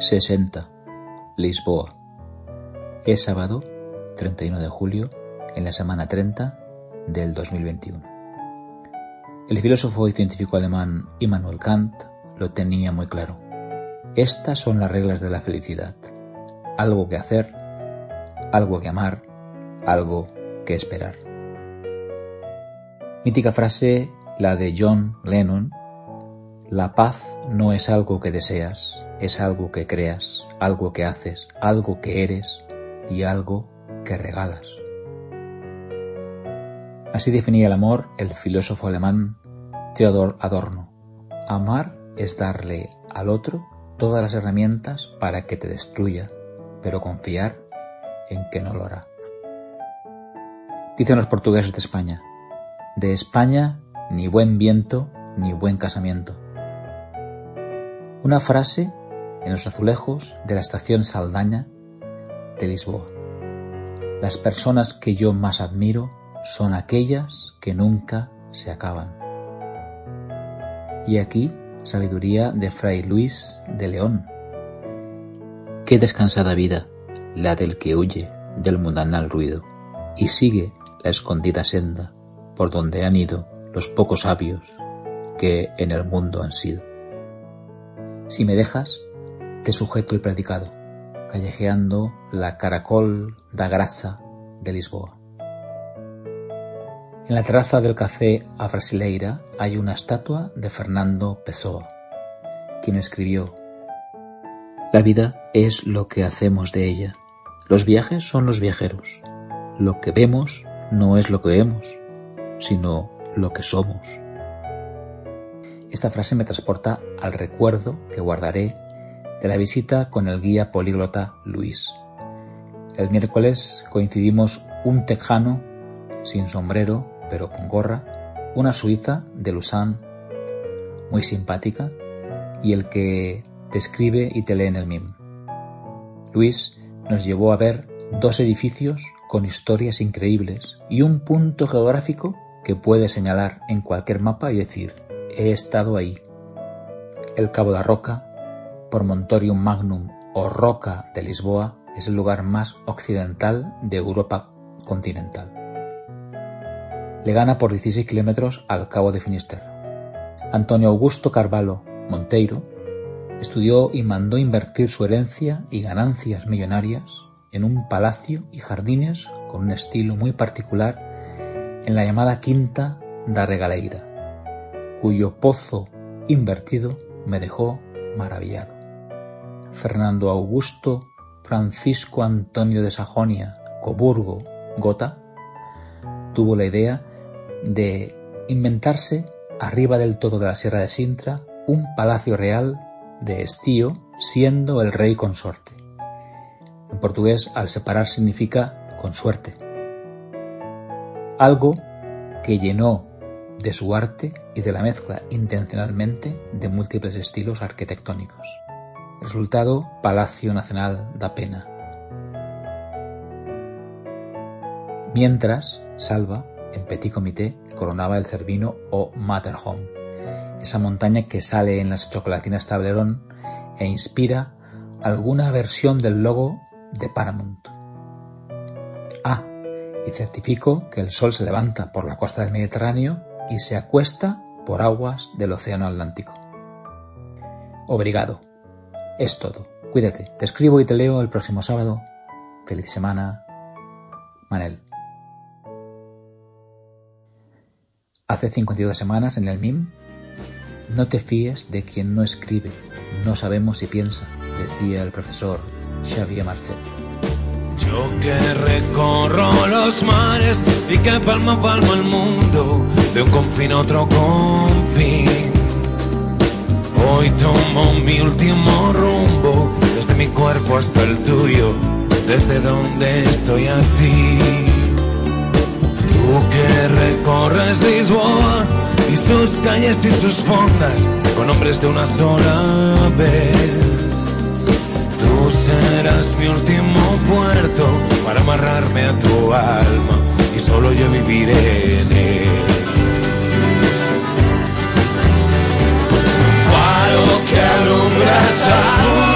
60. Lisboa. Es sábado 31 de julio en la semana 30 del 2021. El filósofo y científico alemán Immanuel Kant lo tenía muy claro. Estas son las reglas de la felicidad. Algo que hacer, algo que amar, algo que esperar. Mítica frase la de John Lennon, la paz no es algo que deseas, es algo que creas, algo que haces, algo que eres y algo que regalas. Así definía el amor el filósofo alemán Theodor Adorno. Amar es darle al otro todas las herramientas para que te destruya, pero confiar en que no lo hará. Dicen los portugueses de España, de España ni buen viento ni buen casamiento. Una frase en los azulejos de la estación Saldaña de Lisboa. Las personas que yo más admiro son aquellas que nunca se acaban. Y aquí, sabiduría de Fray Luis de León. Qué descansada vida la del que huye del mundanal ruido y sigue la escondida senda por donde han ido los pocos sabios que en el mundo han sido. Si me dejas, sujeto el predicado, callejeando la caracol da graça de Lisboa. En la terraza del café A Brasileira hay una estatua de Fernando Pessoa, quien escribió La vida es lo que hacemos de ella. Los viajes son los viajeros. Lo que vemos no es lo que vemos, sino lo que somos. Esta frase me transporta al recuerdo que guardaré de la visita con el guía políglota Luis. El miércoles coincidimos un tejano sin sombrero, pero con gorra, una suiza de Lausanne muy simpática y el que te escribe y te lee en el MIM. Luis nos llevó a ver dos edificios con historias increíbles y un punto geográfico que puede señalar en cualquier mapa y decir, he estado ahí. El Cabo de Roca, por Montorium Magnum o Roca de Lisboa, es el lugar más occidental de Europa continental. Le gana por 16 kilómetros al Cabo de Finisterre. Antonio Augusto Carvalho Monteiro estudió y mandó invertir su herencia y ganancias millonarias en un palacio y jardines con un estilo muy particular en la llamada Quinta da Regaleira, cuyo pozo invertido me dejó maravillado. Fernando Augusto Francisco Antonio de Sajonia, Coburgo, Gotha, tuvo la idea de inventarse arriba del todo de la Sierra de Sintra un palacio real de estío siendo el rey consorte. En portugués, al separar significa con suerte algo que llenó de su arte y de la mezcla intencionalmente de múltiples estilos arquitectónicos. Resultado, Palacio Nacional da Pena. Mientras, Salva, en Petit Comité, coronaba el Cervino o Matterhorn, esa montaña que sale en las chocolatinas Tablerón e inspira alguna versión del logo de Paramount y certifico que el Sol se levanta por la costa del Mediterráneo y se acuesta por aguas del Océano Atlántico. Obrigado. Es todo. Cuídate. Te escribo y te leo el próximo sábado. Feliz semana. Manel. Hace 52 semanas en el MIM, no te fíes de quien no escribe, no sabemos si piensa, decía el profesor Xavier Marcet. Yo que recorro los mares y que palmo a palmo el mundo, de un confín a otro confín. Hoy tomo mi último rumbo, desde mi cuerpo hasta el tuyo, desde donde estoy a ti. Tú que recorres Lisboa y sus calles y sus fondas, con hombres de una sola vez serás mi último puerto para amarrarme a tu alma y solo yo viviré en él. coração.